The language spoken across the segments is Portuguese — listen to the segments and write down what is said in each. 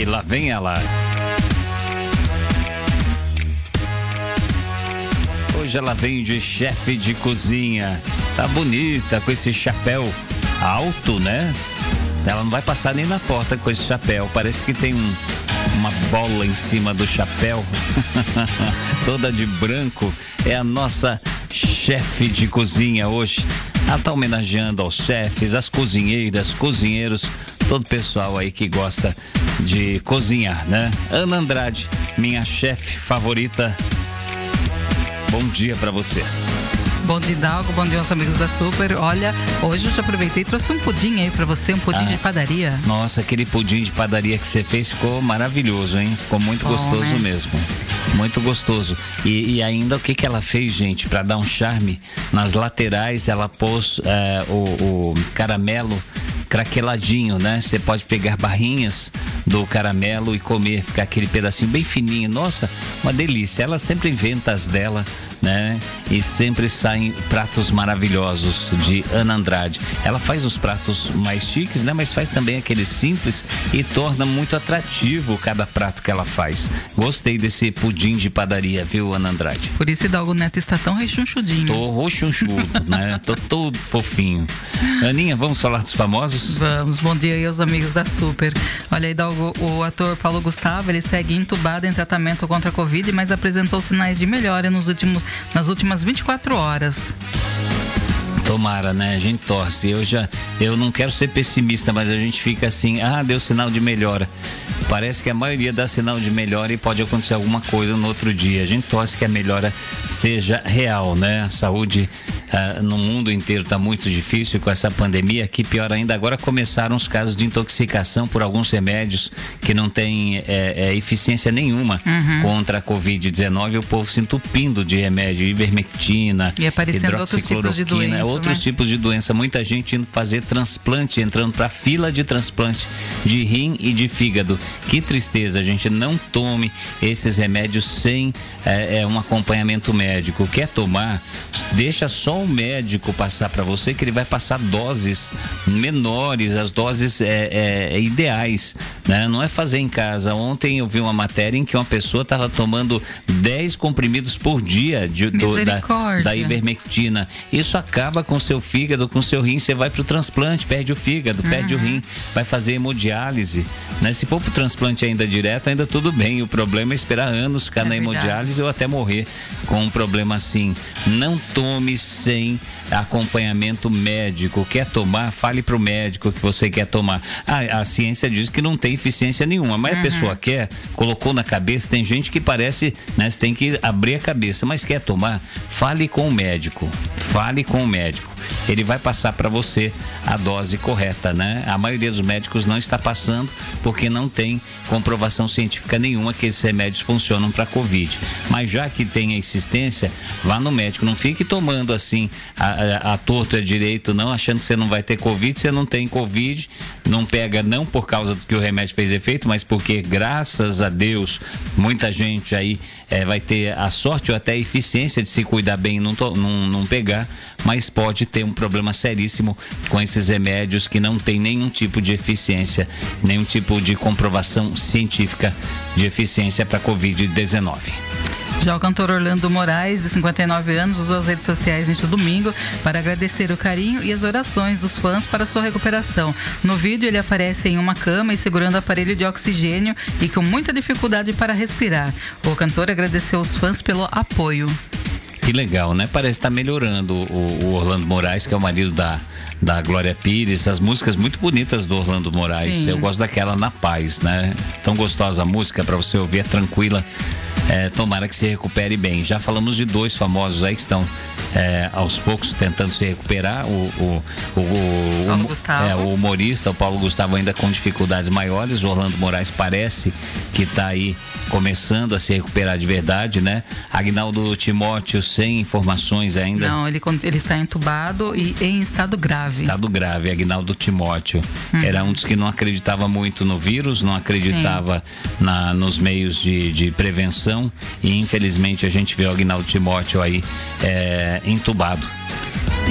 E lá vem ela. Hoje ela vem de chefe de cozinha. Tá bonita com esse chapéu alto, né? Ela não vai passar nem na porta com esse chapéu. Parece que tem um, uma bola em cima do chapéu. Toda de branco. É a nossa chefe de cozinha hoje. Ela tá homenageando aos chefes, as cozinheiras, cozinheiros, todo o pessoal aí que gosta de cozinhar, né? Ana Andrade, minha chefe favorita. Bom dia para você. Bom dia, Dalgo. Bom dia aos amigos da Super. Olha, hoje eu já aproveitei e trouxe um pudim aí para você, um pudim ah, de padaria. Nossa, aquele pudim de padaria que você fez ficou maravilhoso, hein? Ficou muito Bom, gostoso né? mesmo. Muito gostoso. E, e, ainda o que, que ela fez, gente, para dar um charme? Nas laterais ela pôs é, o, o caramelo craqueladinho, né? Você pode pegar barrinhas do caramelo e comer, ficar aquele pedacinho bem fininho. Nossa, uma delícia. Ela sempre inventa as dela né? E sempre saem pratos maravilhosos de Ana Andrade. Ela faz os pratos mais chiques, né? Mas faz também aqueles simples e torna muito atrativo cada prato que ela faz. Gostei desse pudim de padaria, viu, Ana Andrade? Por isso Hidalgo Neto está tão rechonchudinho. Tô rochunchudo, né? Tô todo fofinho. Aninha, vamos falar dos famosos? Vamos, bom dia aí aos amigos da Super. Olha, Hidalgo, o ator Paulo Gustavo, ele segue entubado em tratamento contra a Covid, mas apresentou sinais de melhora nos últimos nas últimas 24 horas. Tomara, né? A gente torce. Eu já, eu não quero ser pessimista, mas a gente fica assim, ah, deu sinal de melhora. Parece que a maioria dá sinal de melhora e pode acontecer alguma coisa no outro dia. A gente torce que a melhora seja real, né? A saúde uh, no mundo inteiro está muito difícil com essa pandemia. Que pior ainda, agora começaram os casos de intoxicação por alguns remédios que não têm é, é, eficiência nenhuma uhum. contra a Covid-19. O povo se entupindo de remédio, ivermectina, e aparecendo outros tipos de doença, outros né? tipos de doença. Muita gente indo fazer transplante, entrando para fila de transplante de rim e de fígado. Que tristeza, a gente não tome esses remédios sem é, é, um acompanhamento médico. Quer tomar? Deixa só o médico passar para você que ele vai passar doses menores, as doses é, é, ideais, né? Não é fazer em casa. Ontem eu vi uma matéria em que uma pessoa estava tomando 10 comprimidos por dia de, do, da, da ivermectina. Isso acaba com seu fígado, com seu rim. Você vai para o transplante, perde o fígado, uhum. perde o rim, vai fazer hemodiálise. Né? Se for para o transplante ainda direto, ainda tudo bem. O problema é esperar anos ficar é na verdade. hemodiálise ou até morrer com um problema assim. Não tome sem acompanhamento médico. Quer tomar? Fale para o médico que você quer tomar. Ah, a ciência diz que não tem eficiência nenhuma, mas uhum. a pessoa quer, colocou na cabeça. Tem gente que parece, né? Você tem que abrir a cabeça, mas quer tomar? Fale com o médico. Fale com o médico ele vai passar para você a dose correta, né? A maioria dos médicos não está passando porque não tem comprovação científica nenhuma que esses remédios funcionam para Covid. Mas já que tem a insistência, vá no médico. Não fique tomando assim a, a, a torto é direito, não, achando que você não vai ter Covid, você não tem Covid, não pega não por causa do que o remédio fez efeito, mas porque, graças a Deus, muita gente aí é, vai ter a sorte ou até a eficiência de se cuidar bem e não, não, não pegar, mas pode ter um problema seríssimo com esses remédios que não tem nenhum tipo de eficiência, nenhum tipo de comprovação científica de eficiência para Covid-19. Já o cantor Orlando Moraes, de 59 anos, usou as redes sociais neste domingo para agradecer o carinho e as orações dos fãs para sua recuperação. No vídeo, ele aparece em uma cama e segurando aparelho de oxigênio e com muita dificuldade para respirar. O cantor agradeceu os fãs pelo apoio. Que legal, né? Parece estar tá melhorando o, o Orlando Moraes, que é o marido da, da Glória Pires, as músicas muito bonitas do Orlando Moraes. Sim. Eu gosto daquela Na Paz, né? Tão gostosa a música para você ouvir, é tranquila. É, tomara que se recupere bem. Já falamos de dois famosos aí que estão é, aos poucos tentando se recuperar. O, o, o, o, Paulo Gustavo. É, o humorista, o Paulo Gustavo, ainda com dificuldades maiores. O Orlando Moraes parece que está aí começando a se recuperar de verdade, né? Agnaldo Timóteo sem informações ainda. Não, ele, ele está entubado e em estado grave. Estado grave, Agnaldo Timóteo. Hum. Era um dos que não acreditava muito no vírus, não acreditava na, nos meios de, de prevenção e infelizmente a gente vê o Agnaldo Timóteo aí é, entubado.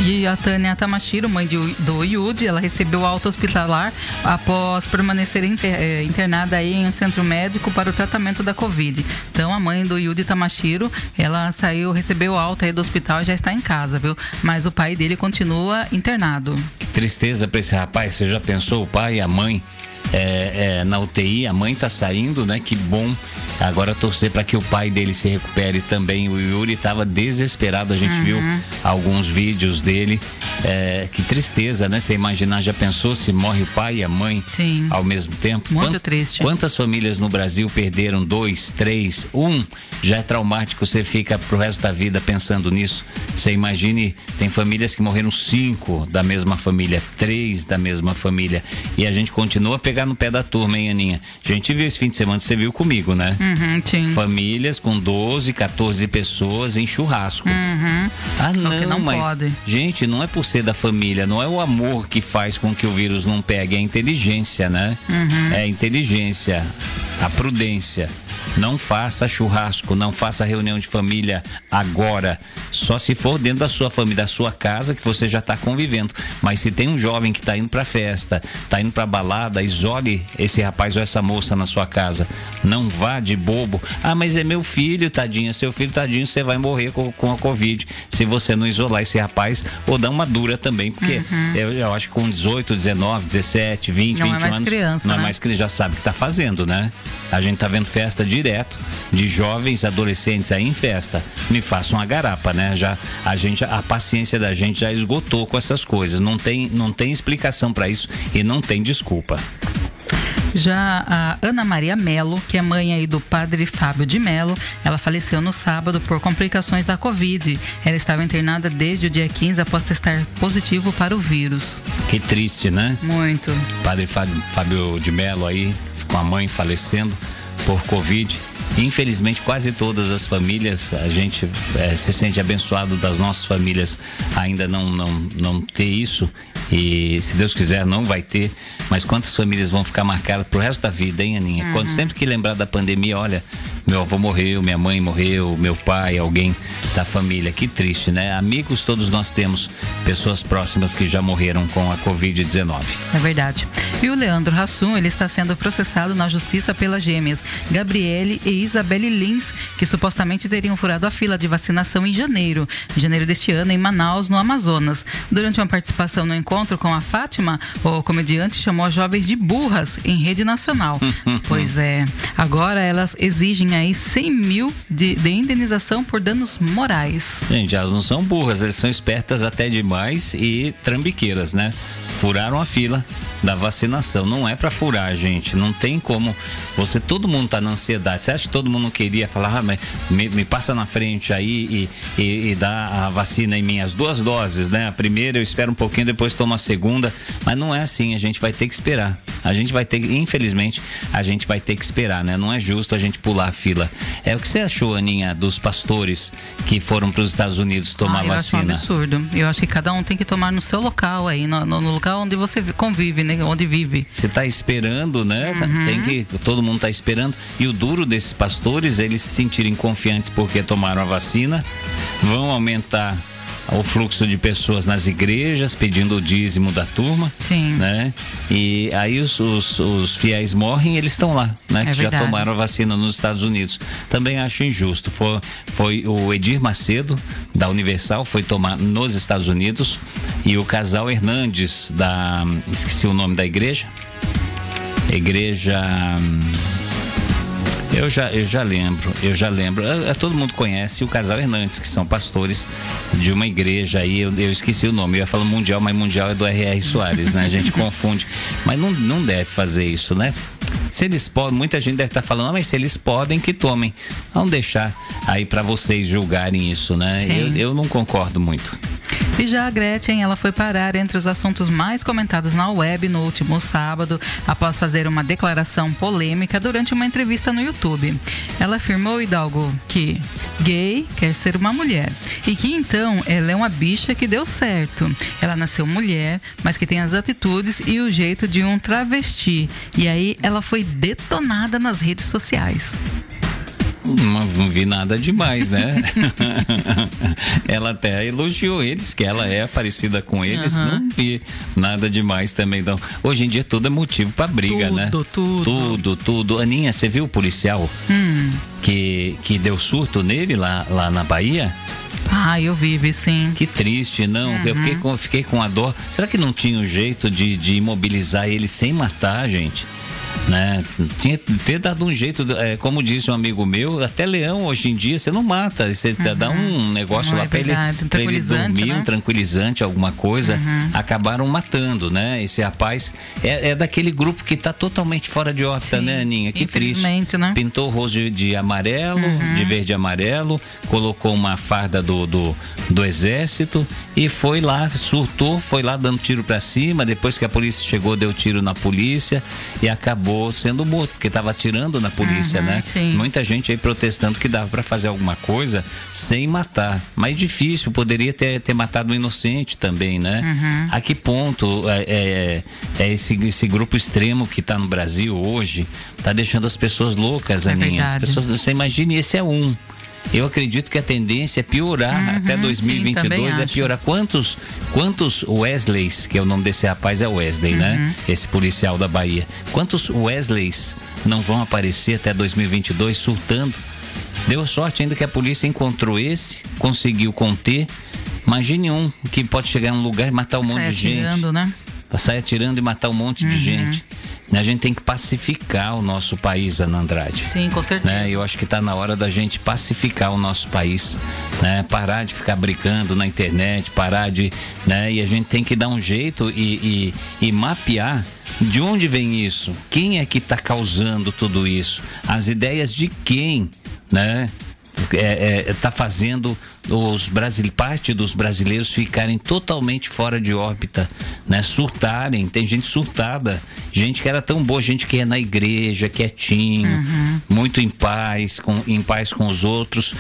E a Tânia Tamashiro, mãe de, do Yudi, ela recebeu alta hospitalar após permanecer inter, eh, internada aí em um centro médico para o tratamento da Covid. Então a mãe do Yudi Tamashiro, ela saiu, recebeu alta aí do hospital e já está em casa, viu? Mas o pai dele continua internado. Que tristeza para esse rapaz. Você já pensou o pai e a mãe é, é, na UTI, a mãe tá saindo, né? Que bom. Agora torcer para que o pai dele se recupere também. O Yuri estava desesperado, a gente uhum. viu alguns vídeos dele. É, que tristeza, né? Você imaginar, já pensou se morre o pai e a mãe Sim. ao mesmo tempo? Muito Quant, triste. Quantas famílias no Brasil perderam dois, três, um? Já é traumático, você fica pro resto da vida pensando nisso. Você imagine, tem famílias que morreram cinco da mesma família, três da mesma família. E a gente continua pegando pegar no pé da turma, hein, Aninha? A gente viu esse fim de semana, você viu comigo, né? Uhum, sim. Famílias com 12, 14 pessoas em churrasco. Uhum. Ah, não, não mas. Pode. Gente, não é por ser da família, não é o amor que faz com que o vírus não pegue, é a inteligência, né? Uhum. É a inteligência, a prudência. Não faça churrasco, não faça reunião de família agora. Só se for dentro da sua família, da sua casa, que você já está convivendo. Mas se tem um jovem que está indo para festa, está indo para balada, isole esse rapaz ou essa moça na sua casa. Não vá de bobo. Ah, mas é meu filho, tadinho. Seu filho, tadinho, você vai morrer com, com a Covid se você não isolar esse rapaz ou dar uma dura também. Porque uhum. eu, eu, acho que com 18, 19, 17, 20, não 21 é anos. Criança, não né? é mais que ele já sabe o que está fazendo, né? A gente tá vendo festa direto de jovens, adolescentes aí em festa. Me faça uma garapa, né? Já a gente, a paciência da gente já esgotou com essas coisas. Não tem, não tem explicação para isso e não tem desculpa. Já a Ana Maria Melo, que é mãe aí do padre Fábio de Melo, ela faleceu no sábado por complicações da Covid. Ela estava internada desde o dia 15 após testar positivo para o vírus. Que triste, né? Muito. Padre Fábio de Melo aí, com a mãe falecendo por Covid. Infelizmente, quase todas as famílias, a gente é, se sente abençoado das nossas famílias ainda não, não, não ter isso. E se Deus quiser, não vai ter. Mas quantas famílias vão ficar marcadas pro resto da vida, hein, Aninha? Uhum. Quando sempre que lembrar da pandemia, olha, meu avô morreu, minha mãe morreu, meu pai, alguém da família. Que triste, né? Amigos todos nós temos, pessoas próximas que já morreram com a Covid-19. É verdade. E o Leandro Hassum, ele está sendo processado na justiça pelas gêmeas Gabriele e Isabelle Lins, que supostamente teriam furado a fila de vacinação em janeiro, em janeiro deste ano, em Manaus, no Amazonas. Durante uma participação no encontro com a Fátima, o comediante chamou as jovens de burras em rede nacional. pois é. Agora elas exigem aí 100 mil de, de indenização por danos morais. Gente, elas não são burras, elas são espertas até demais e trambiqueiras, né? Furaram a fila da vacinação. Não é para furar, gente. Não tem como. Você, todo mundo tá na ansiedade. Você acha que todo mundo queria falar, ah, mas me, me passa na frente aí e, e, e, dá a vacina em mim, as duas doses, né? A primeira eu espero um pouquinho, depois tomo a segunda. Mas não é assim, a gente vai ter que esperar. A gente vai ter, infelizmente, a gente vai ter que esperar, né? Não é justo a gente pular a fila. É o que você achou, Aninha, dos pastores que foram para os Estados Unidos tomar ah, eu vacina? Acho um absurdo. Eu acho que cada um tem que tomar no seu local aí, no, no local onde você convive, né? Onde vive. Você está esperando, né? Uhum. Tem que todo mundo está esperando. E o duro desses pastores, eles se sentirem confiantes porque tomaram a vacina, vão aumentar o fluxo de pessoas nas igrejas pedindo o dízimo da turma. Sim. Né? E aí os, os, os fiéis morrem e eles estão lá, né? É que verdade. já tomaram a vacina nos Estados Unidos. Também acho injusto. Foi, foi o Edir Macedo, da Universal, foi tomar nos Estados Unidos. E o casal Hernandes, da. Esqueci o nome da igreja. Igreja. Eu já, eu já lembro, eu já lembro. É, todo mundo conhece o casal Hernandes, que são pastores de uma igreja aí. Eu, eu esqueci o nome. Eu ia falar mundial, mas mundial é do R.R. Soares, né? A gente confunde. Mas não, não deve fazer isso, né? Se eles podem, muita gente deve estar falando, ah, mas se eles podem, que tomem. Vamos deixar aí para vocês julgarem isso, né? Eu, eu não concordo muito. E já a Gretchen, ela foi parar entre os assuntos mais comentados na web no último sábado, após fazer uma declaração polêmica durante uma entrevista no YouTube. Ela afirmou, Hidalgo, que gay quer ser uma mulher e que então ela é uma bicha que deu certo. Ela nasceu mulher, mas que tem as atitudes e o jeito de um travesti. E aí ela foi detonada nas redes sociais. Não, não vi nada demais, né? ela até elogiou eles, que ela é parecida com eles. Uhum. Não vi nada demais também, não. Hoje em dia tudo é motivo para briga, tudo, né? Tudo, tudo. Tudo, tudo. Aninha, você viu o policial hum. que, que deu surto nele lá, lá na Bahia? Ah, eu vi, vi sim. Que triste, não. Uhum. Eu fiquei com, fiquei com a dor. Será que não tinha um jeito de, de imobilizar ele sem matar, gente? Né? Tinha ter dado um jeito, é, como disse um amigo meu, até leão hoje em dia você não mata, você uhum. dá um negócio não lá é para ele, pra ele dormir, né? um tranquilizante, alguma coisa, uhum. acabaram matando, né? Esse rapaz é, é, daquele grupo que está totalmente fora de órbita, Sim. né, Aninha? Que triste. Né? Pintou o rosto de, de amarelo, uhum. de verde e amarelo, colocou uma farda do, do, do exército e foi lá, surtou, foi lá dando tiro para cima, depois que a polícia chegou, deu tiro na polícia e acabou acabou sendo morto, porque estava atirando na polícia, uhum, né? Sim. Muita gente aí protestando que dava para fazer alguma coisa sem matar. Mas difícil, poderia ter, ter matado um inocente também, né? Uhum. A que ponto é, é, é esse, esse grupo extremo que está no Brasil hoje está deixando as pessoas loucas, é Aninha? As pessoas, você imagine, esse é um. Eu acredito que a tendência é piorar uhum, até 2022, sim, é piorar. Quantos, quantos Wesleys, que é o nome desse rapaz é Wesley, né? uhum. né? Esse policial da Bahia. Quantos Wesleys não vão aparecer até 2022 surtando? Deu sorte ainda que a polícia encontrou esse, conseguiu conter. Imagine um que pode chegar num lugar e matar um Sai monte de atirando, gente. Né? Sai atirando e matar um monte uhum. de gente. A gente tem que pacificar o nosso país, Ana Andrade. Sim, com certeza. Né? Eu acho que está na hora da gente pacificar o nosso país, né? Parar de ficar brincando na internet, parar de, né? E a gente tem que dar um jeito e, e, e mapear de onde vem isso? Quem é que está causando tudo isso? As ideias de quem, né? Está é, é, tá fazendo os brasileiros, parte dos brasileiros ficarem totalmente fora de órbita, né? Surtarem, tem gente surtada, gente que era tão boa, gente que é na igreja, quietinho, uhum. muito em paz, com, em paz com os outros.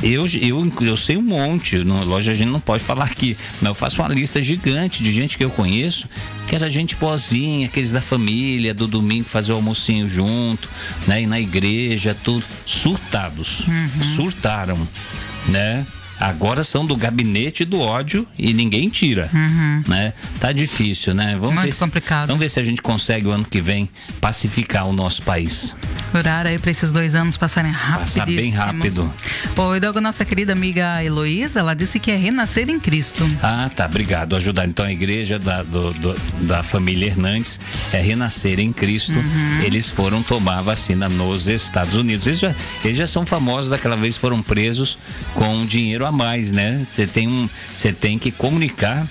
Eu, eu, eu sei um monte, no, lógico a gente não pode falar aqui, mas eu faço uma lista gigante de gente que eu conheço, que era gente boazinha, aqueles da família, do domingo fazer o almocinho junto, né? E na igreja, tudo, surtados, uhum. surtaram, né? Agora são do gabinete do ódio e ninguém tira, uhum. né? Tá difícil, né? Vamos Muito ver se, complicado. Vamos ver se a gente consegue o ano que vem pacificar o nosso país. Orar aí para esses dois anos passarem rápido. Passar bem rápido. Oi, Dogo, nossa querida amiga Heloísa, ela disse que é renascer em Cristo. Ah, tá. Obrigado. Ajudar. Então a igreja da, do, do, da família Hernandes é renascer em Cristo. Uhum. Eles foram tomar vacina nos Estados Unidos. Eles já, eles já são famosos daquela vez foram presos com dinheiro a mais, né? Você tem um, você tem que comunicar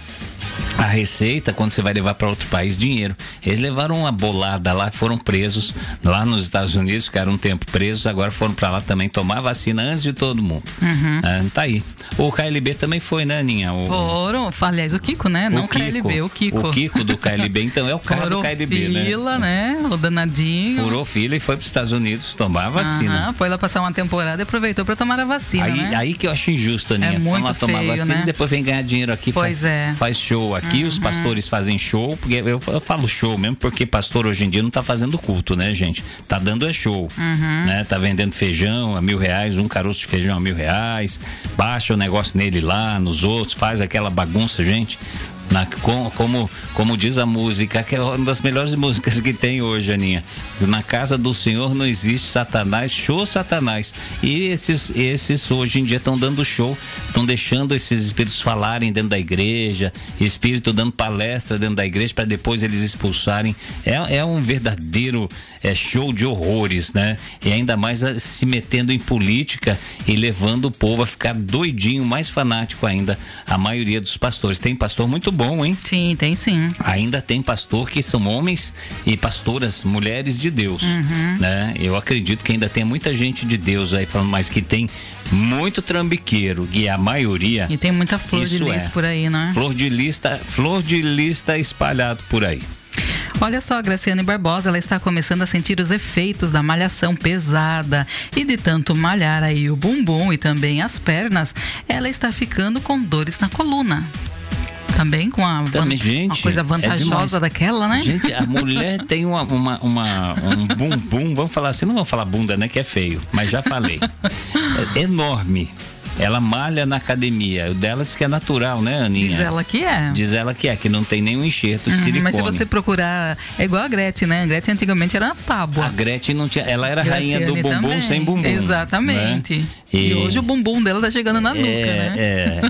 a receita quando você vai levar para outro país dinheiro. Eles levaram uma bolada lá, foram presos lá nos Estados Unidos, ficaram um tempo presos, agora foram para lá também tomar vacina antes de todo mundo. Uhum. É, tá aí. O KLB também foi, né, Aninha? O... Foram, aliás, o Kiko, né? Não o KLB, o Kiko. O Kiko do KLB, então é o cara Furou do KLB, né? fila, né? O danadinho. Furou fila e foi para os Estados Unidos tomar a vacina. Uhum, foi lá passar uma temporada e aproveitou para tomar a vacina, aí, né? Aí que eu acho injusto, Aninha. É muito feio, tomar vacina né? e depois vem ganhar dinheiro aqui, pois faz, é. faz show aqui, uhum. os pastores fazem show, porque eu, eu, falo show mesmo, porque pastor hoje em dia não tá fazendo culto, né, gente? Tá dando é show, uhum. né? Tá vendendo feijão a mil reais, um caroço de feijão a mil reais, baixa o negócio nele lá, nos outros, faz aquela bagunça, gente. Na, com, como, como diz a música, que é uma das melhores músicas que tem hoje, Aninha. Na casa do Senhor não existe Satanás, show Satanás. E esses, esses hoje em dia estão dando show, estão deixando esses espíritos falarem dentro da igreja, espírito dando palestra dentro da igreja para depois eles expulsarem. É, é um verdadeiro é show de horrores, né? E ainda mais se metendo em política e levando o povo a ficar doidinho, mais fanático ainda. A maioria dos pastores. Tem pastor muito bom, hein? Sim, tem sim. Ainda tem pastor que são homens e pastoras, mulheres de Deus, uhum. né? Eu acredito que ainda tem muita gente de Deus aí falando, mas que tem muito trambiqueiro e a maioria. E tem muita flor de lis é. por aí, né? Flor de lista, flor de lista espalhado por aí. Olha só, a Graciane Barbosa, ela está começando a sentir os efeitos da malhação pesada. E de tanto malhar aí o bumbum e também as pernas, ela está ficando com dores na coluna. Também com a Também, gente, uma coisa é vantajosa demais. daquela, né? Gente, a mulher tem uma, uma, uma- um bumbum, vamos falar assim, não vamos falar bunda, né? Que é feio, mas já falei. É enorme. Ela malha na academia. O dela diz que é natural, né, Aninha? Diz ela que é. Diz ela que é, que não tem nenhum enxerto de Uhum, silicone. mas se você procurar, é igual a Gretchen, né? A Gretchen antigamente era uma tábua. A Gretchen não tinha. Ela era a rainha do bumbum também. sem bumbum. Exatamente. né? E... hoje o bumbum dela tá chegando na nuca, é, né?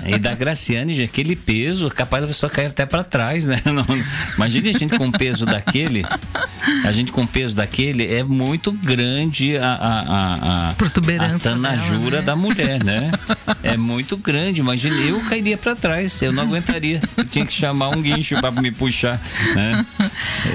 é, e da Graciane, aquele peso, capaz da pessoa cair até para trás, né? Não, imagine a gente com peso daquele, a gente com peso daquele, é muito grande a, a, a, a, Protuberância a tanajura dela, né? da mulher, né? É muito grande, imagine, eu cairia para trás, eu não aguentaria, eu tinha que chamar um guincho para me puxar, né?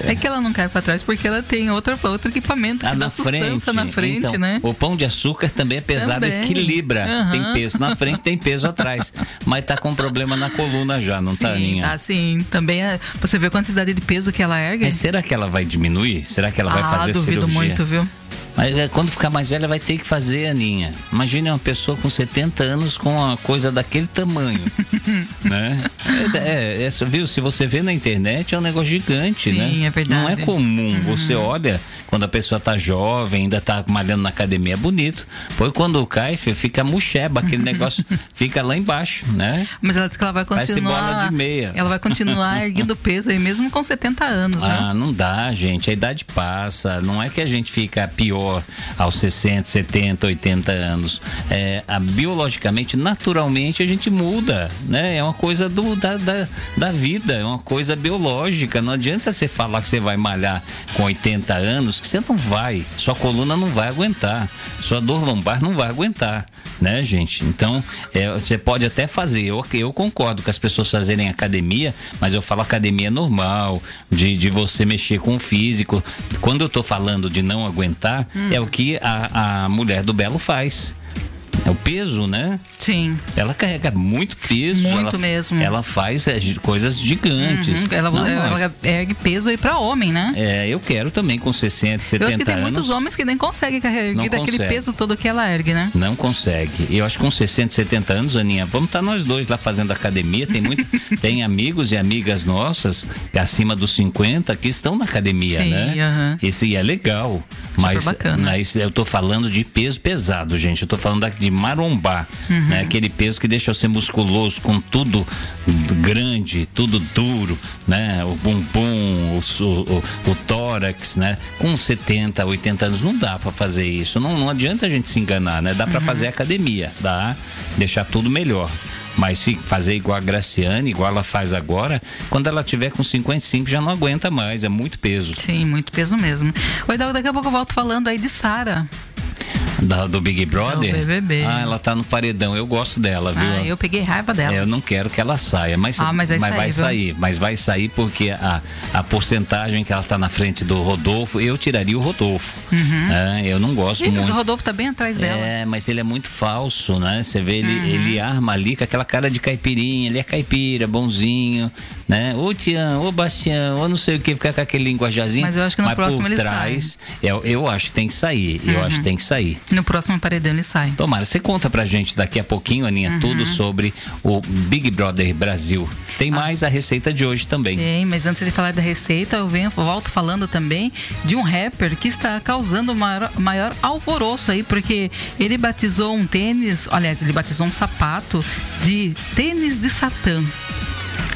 É que ela não cai pra trás porque ela tem outra, outro equipamento que Ah, dá na sustância frente. na frente, Então, né? O pão de açúcar também é pesado, Também. Equilibra. Aham. Tem peso na frente, tem peso atrás. Mas tá com problema na coluna já, não tá, Sim, Aninha? tá sim. Também é- você vê a quantidade de peso que ela ergue? Mas será que ela vai diminuir? Será que ela vai ah, fazer duvido cirurgia? muito, viu? Mas é, quando ficar mais velha vai ter que fazer, Aninha. Imagine uma pessoa com 70 anos com uma coisa daquele tamanho. né? É, é, é, viu? Se você vê na internet é um negócio gigante, Sim, né? é verdade. Não é comum. Você olha quando a pessoa tá jovem, ainda tá malhando na academia, é bonito. Pois quando cai, fica muxeba, aquele negócio fica lá embaixo, né? Mas ela disse que ela vai Parece continuar. bola de meia. Ela vai continuar erguendo peso aí mesmo com 70 anos, né? Ah, não dá, gente. A idade passa. Não é que a gente fica pior aos 60, 70, 80 anos. É, a, biologicamente, naturalmente, a gente muda, né? É uma coisa do, da, da, da vida, é uma coisa biológica. Não adianta você falar que você vai malhar com 80 anos, que você não vai. Sua coluna não vai aguentar. Sua dor lombar não vai aguentar, né, gente? Então, é, você pode até fazer. Eu, eu concordo com as pessoas fazerem academia, mas eu falo academia normal, de, de você mexer com o físico. Quando eu tô falando de não aguentar, é o que a, a mulher do Belo faz. É o peso, né? Sim. Ela carrega muito peso. Muito ela, mesmo. Ela faz é, coisas gigantes. Uhum, Ela, Não, ela ergue peso aí pra homem, né? é, eu quero também com 60, 70 Eu acho que tem anos. muitos homens que nem conseguem carregar Não daquele consegue. peso todo que ela ergue, né? Não consegue. Eu acho que com 60, 70 anos, Aninha, vamos estar nós dois lá fazendo academia. Tem muito, tem amigos e amigas nossas acima dos 50 que estão na academia, Sim, né? aham. Esse é legal. mas, bacana. mas eu tô falando de peso pesado, gente. Eu tô falando daqui de marombar, Uhum. né? Aquele peso que deixa você musculoso, com tudo grande, tudo duro, né? O bumbum, o, o, o tórax, né? Com 70, 80 anos não dá pra fazer isso. Não, não adianta a gente se enganar, né? Dá pra fazer academia, dá, deixar tudo melhor. Mas fazer igual a Graciane, igual ela faz agora, quando ela tiver com 55 já não aguenta mais, é muito peso. Sim, muito peso mesmo. Oi, Dago, daqui a pouco eu volto falando aí de Sara. Da- do Big Brother? Do BBB. Ah, ela tá no paredão. Eu gosto dela, viu? Ah, eu peguei raiva dela. É, eu não quero que ela saia, mas, Ah, mas vai sair, vai sair. Mas vai sair porque a, a porcentagem que ela tá na frente do Rodolfo, eu tiraria o Rodolfo. É, eu não gosto mas muito. o Rodolfo tá bem atrás dela. É, mas ele é muito falso, né? Você vê, ele, Uhum. ele arma ali com aquela cara de caipirinha, ele é caipira, bonzinho, né? Ô Tião, ô Bastião, ou não sei o que, ficar com aquele linguajazinho. Mas eu acho que no mas próximo por ele trás, Eu, eu acho que tem que sair, eu acho que tem que sair. No próximo paredão ele sai. Tomara, você conta pra gente daqui a pouquinho, Aninha, tudo sobre o Big Brother Brasil. Tem mais a receita de hoje também. Tem, mas antes de falar da receita, eu venho, volto falando também de um rapper que está causando maior, maior alvoroço aí, porque ele batizou um tênis, aliás, ele batizou um sapato de tênis de Satã.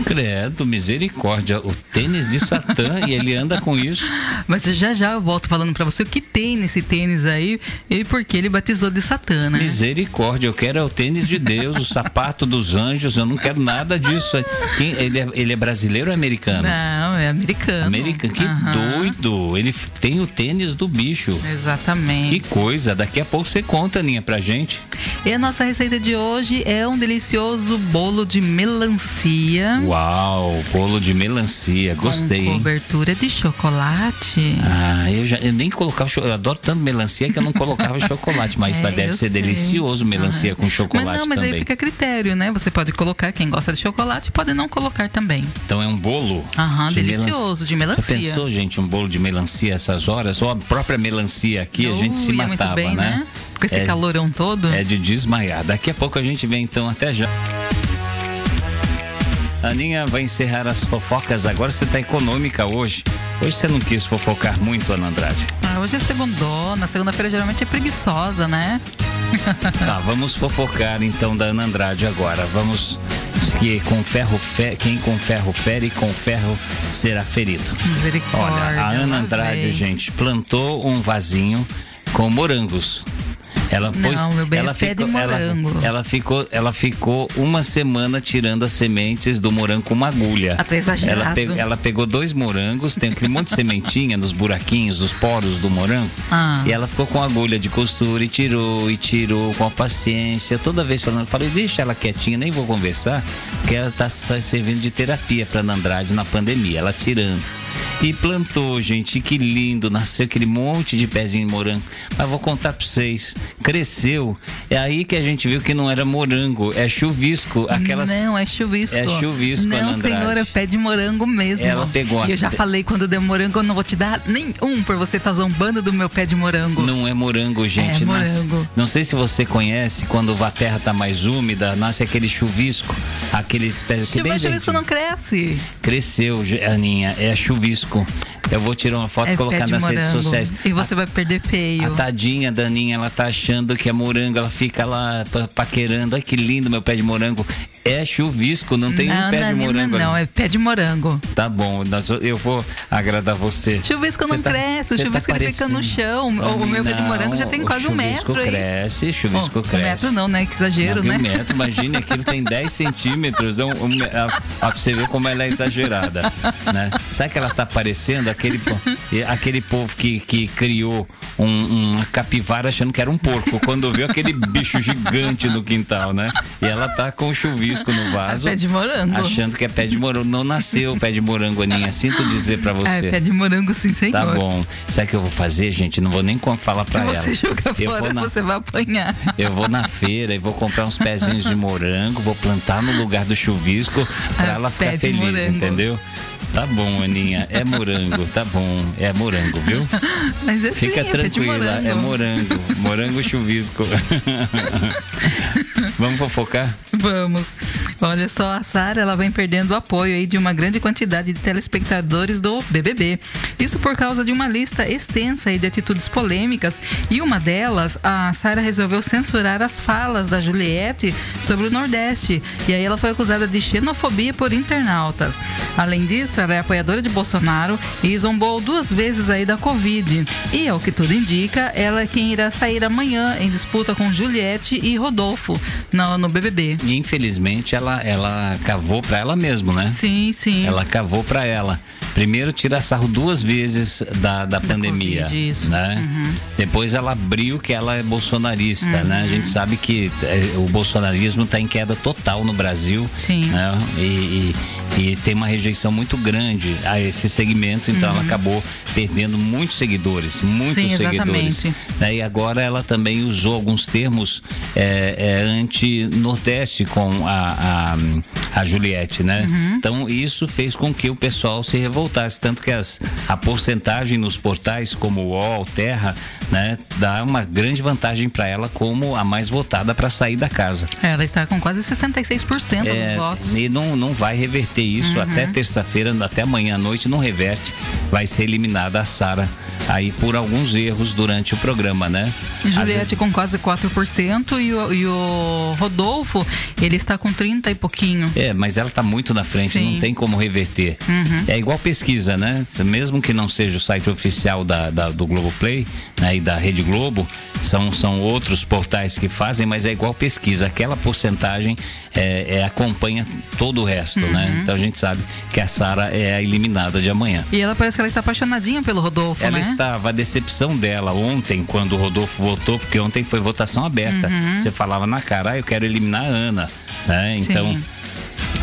Credo, misericórdia. O tênis de Satã e ele anda com isso. Mas já já eu volto falando pra você o que tem nesse tênis aí e por que ele batizou de Satã, né? Misericórdia, eu quero é o tênis de Deus, o sapato dos anjos, eu não quero nada disso. Quem- ele, é, ele é brasileiro ou americano? Não, é americano. Americano, que Aham, doido. Ele tem o tênis do bicho. Exatamente. Que coisa, daqui a pouco você conta, Aninha, pra gente. E a nossa receita de hoje é um delicioso bolo de melancia. Uau, bolo de melancia, gostei, com hein? cobertura de chocolate. Ah, eu, já, eu nem colocava, cho- eu adoro tanto melancia que eu não colocava chocolate, mas É, deve ser sei. delicioso melancia Aham. com chocolate Mas não, mas também. aí fica a critério, né? Você pode colocar, quem gosta de chocolate pode não colocar também. Então é um bolo. Aham, de delicioso, de Já melancia. pensou, gente, um bolo de melancia essas horas? Ou a própria melancia aqui, a Uh, gente se ia matava, bem, né? Com esse É- calorão todo. É de desmaiar. Daqui a pouco a gente vem então até já. Aninha vai encerrar as fofocas agora. Você tá econômica hoje. Hoje você não quis fofocar muito, Ana Andrade. Ah, hoje é segundona. Segunda-feira geralmente é preguiçosa, né? tá, vamos fofocar então da Ana Andrade agora. Vamos que com ferro fe... quem com ferro fere, com ferro será ferido. Olha, a Ana Andrade, gente, plantou um vasinho com morangos. Ela não, meu bem, ela é ficou, de morango. Ela, ela, ficou, ela ficou uma semana tirando as sementes do morango com uma agulha. Até exagerado. Ela, pe, ela pegou dois morangos, tem aquele monte de sementinha nos buraquinhos, nos poros do morango. Ah. E ela ficou com a agulha de costura e tirou e tirou com a paciência. Toda vez falando, eu falei, deixa ela quietinha, nem vou conversar, porque ela está servindo de terapia para Andrade na pandemia, ela tirando. E plantou, gente, que lindo, nasceu aquele monte de pezinho de morango. Mas vou contar para vocês, cresceu. É aí que a gente viu que não era morango, é chuvisco. Aquelas... Não, é chuvisco. É chuvisco, Não, senhora, é pé de morango mesmo. Ela pegou. E eu já falei, quando der morango, eu não vou te dar nenhum por você estar tá zombando do meu pé de morango. Não é morango, gente. É morango. Nasce... Não sei se você conhece, quando a terra tá mais úmida, nasce aquele chuvisco, aqueles pés que bem chuvisco não cresce. Cresceu, Aninha, é chuvisco. Eu vou tirar uma foto e é colocar nas morango. redes sociais. E você a, vai perder feio. A tadinha Daninha, ela tá achando que é morango, ela fica lá paquerando. Ai, que lindo meu pé de morango. É chuvisco, não tem não, um pé não, de morango. Não, não, é pé de morango. Tá bom, eu vou agradar você. Chuvisco não tá, cresce, o tá chuvisco tá ele fica no chão. O, o meu pé de morango já tem quase um metro. Chuvisco cresce, chuvisco cresce. Um metro não, né? Que exagero, não, né? Um metro, imagine, aquilo tem 10 centímetros. Um, um, a, pra você ver como ela é exagerada. Né? Sabe que ela tá parecendo aquele aquele povo que, que criou um, uma capivara achando que era um porco, quando viu aquele bicho gigante no quintal, né? E ela tá com o chuvisco no vaso. É pé de morango. Achando que é pé de morango. Não nasceu pé de morango, Aninha. Sinto dizer pra você. É pé de morango, sim, senhor. Tá bom. Sabe o que eu vou fazer, gente? Não vou nem falar pra Se ela. Se você jogar fora, na... você vai apanhar. Eu vou na feira e vou comprar uns pezinhos de morango, vou plantar no lugar do chuvisco pra é, ela ficar feliz, morango. entendeu? Tá bom, Aninha. É morango, tá bom. É morango, viu? Mas é Fica sim, tranquila, é, é morango. Morango chuvisco. Vamos fofocar? Vamos. Olha só, a Sara ela vem perdendo o apoio aí de uma grande quantidade de telespectadores do BBB. Isso por causa de uma lista extensa aí de atitudes polêmicas e uma delas, a Sara resolveu censurar as falas da Juliette sobre o Nordeste e aí ela foi acusada de xenofobia por internautas. Além disso, ela é apoiadora de Bolsonaro e zombou duas vezes aí da Covid. E ao que tudo indica, ela é quem irá sair amanhã em disputa com Juliette e Rodolfo no, no BBB. E infelizmente ela, ela cavou para ela mesmo, né? Sim, sim. Ela cavou para ela. Primeiro tira sarro duas vezes da, da, da pandemia, COVID, isso. né? Uhum. Depois ela abriu que ela é bolsonarista, uhum. né? A gente sabe que é, o bolsonarismo está em queda total no Brasil, Sim. né? E, e, e, tem uma rejeição muito grande a esse segmento, então uhum. ela acabou perdendo muitos seguidores, muitos Sim, seguidores. Né? E agora ela também usou alguns termos é, é, anti-nordeste com a, a, a Juliette, né? Uhum. Então isso fez com que o pessoal se revoltasse, tanto que as, a porcentagem nos portais como o UOL, Terra, né, dá uma grande vantagem para ela como a mais votada para sair da casa. É, ela está com quase 66% é, dos votos. E não, não vai reverter isso uhum. até terça-feira, até amanhã à noite, não reverte. Vai ser eliminada a Sara aí por alguns erros durante o programa, né? Juliette com quase 4% e o, e o Rodolfo, ele está com 30 e pouquinho. É, mas ela está muito na frente, Sim. não tem como reverter. Uhum. É igual pesquisa, né? Mesmo que não seja o site oficial da, da do Globoplay né, e da Rede Globo, são, são outros portais que fazem, mas é igual pesquisa. Aquela porcentagem é, é, acompanha todo o resto, né? uhum. né? Então a gente sabe que a Sara é a eliminada de amanhã. E ela parece que ela está apaixonadinha pelo Rodolfo, ela né? estava, a decepção dela ontem, quando o Rodolfo votou, porque ontem foi votação aberta. Uhum. Você falava na cara, ah, eu quero eliminar a Ana, né? Então, Sim.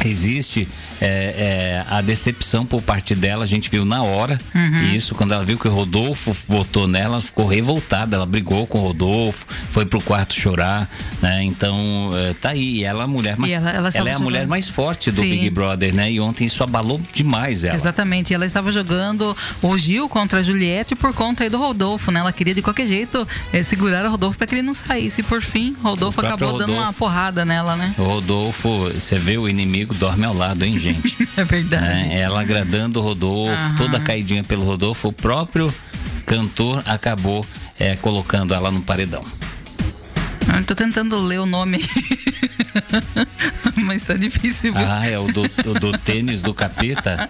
existe é, é, a decepção por parte dela, a gente viu na hora uhum. isso, quando ela viu que o Rodolfo votou nela, ela ficou revoltada, ela brigou com o Rodolfo, foi pro quarto chorar, né? Então, é, tá aí, ela é a mulher mais, ela, ela, ela é a mulher mais forte do Sim. Big Brother, né? E ontem isso abalou demais ela. Exatamente, ela estava jogando o Gil contra a Juliette por conta aí do Rodolfo, né? Ela queria de qualquer jeito é, segurar o Rodolfo para que ele não saísse. E por fim, Rodolfo acabou Rodolfo, dando uma porrada nela, né? O Rodolfo, você vê o inimigo dorme ao lado, hein, gente? Gente. É verdade. Né? Ela agradando o Rodolfo, toda caidinha pelo Rodolfo, o próprio cantor acabou é, colocando ela no paredão. Eu tô tentando ler o nome. Mas tá difícil? Ah, é o do, do tênis do capeta?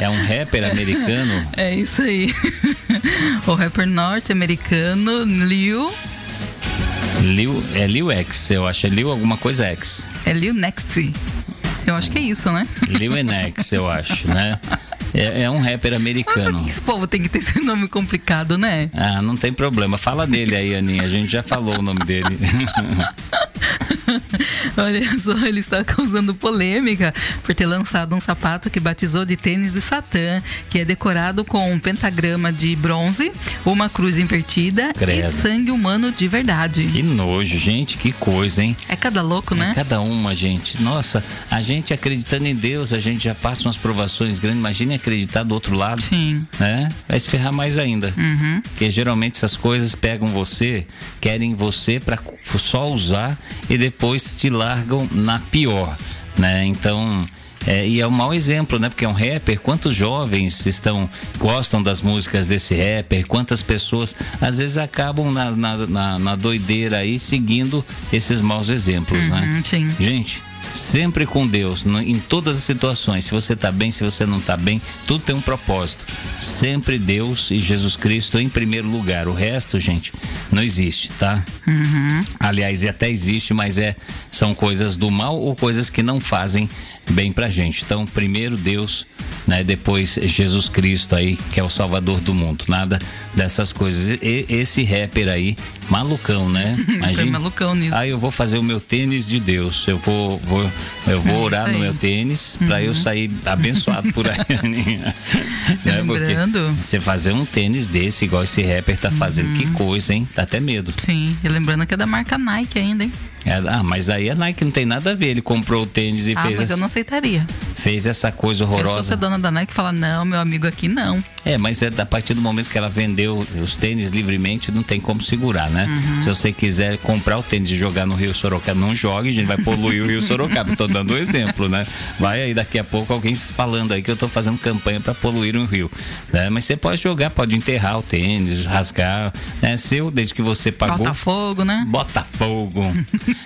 É um rapper americano? É isso aí. O rapper norte-americano Lil. Lil, é Lil X, eu acho. É Lil alguma coisa X. É Lil Next. Eu acho que é isso, né? Lil X, eu acho, né? É, é um rapper americano. esse povo tem que ter esse nome complicado, né? Ah, não tem problema. Fala dele aí, Aninha. A gente já falou o nome dele. Olha só, ele está causando polêmica por ter lançado um sapato que batizou de tênis de Satã, que é decorado com um pentagrama de bronze, uma cruz invertida Credo. e sangue humano de verdade. que nojo, gente. Que coisa, hein? É cada louco, né? Cada uma, gente. Nossa, a gente acreditando em Deus, a gente já passa umas provações grandes. Imagine acreditar do outro lado. Sim. né? Vai se ferrar mais ainda. Uhum. Porque geralmente essas coisas pegam você, querem você para só usar e depois te largam na pior, né? Então, é, e é um mau exemplo, né? Porque é um rapper. Quantos jovens estão gostam das músicas desse rapper? Quantas pessoas às vezes acabam na, na, na, na doideira aí seguindo esses maus exemplos, né? Uhum, sim. Gente, sempre com Deus, em todas as situações. Se você está bem, se você não está bem, tudo tem um propósito. Sempre Deus e Jesus Cristo em primeiro lugar. O resto, gente, não existe, tá? Aliás, e até existe, mas é são coisas do mal ou coisas que não fazem bem pra gente. Então, primeiro Deus, né? Depois Jesus Cristo aí, que é o Salvador do mundo. Nada dessas coisas. E- esse rapper aí, malucão, né? Foi malucão nisso. Aí eu vou fazer o meu tênis de Deus. Eu vou, vou eu vou É orar no meu tênis pra eu sair abençoado por aí. Aninha. Né? Porque Lembrando- Você fazer um tênis desse, igual esse rapper tá fazendo, que coisa, hein? Dá até medo. Sim, e lembrando que é da marca Nike ainda, hein? É, ah, mas aí a Nike não tem nada a ver. Ele comprou o tênis e Ah, fez, mas essa, eu não aceitaria. fez essa coisa Eu se fosse horrorosa. dona da Nike falar, não, meu amigo aqui não. É, mas é a partir do momento que ela vendeu os tênis livremente, não tem como segurar, né? Uhum. Se você quiser comprar o tênis e jogar no Rio Sorocaba, não jogue, a gente vai poluir o Rio Sorocaba. Tô dando um exemplo, né? Vai aí daqui a pouco alguém falando aí que eu tô fazendo campanha para poluir o Rio. Né? Mas você pode jogar, pode enterrar o tênis, rasgar, né? Seu, desde que você pagou. Botafogo, né? Botafogo.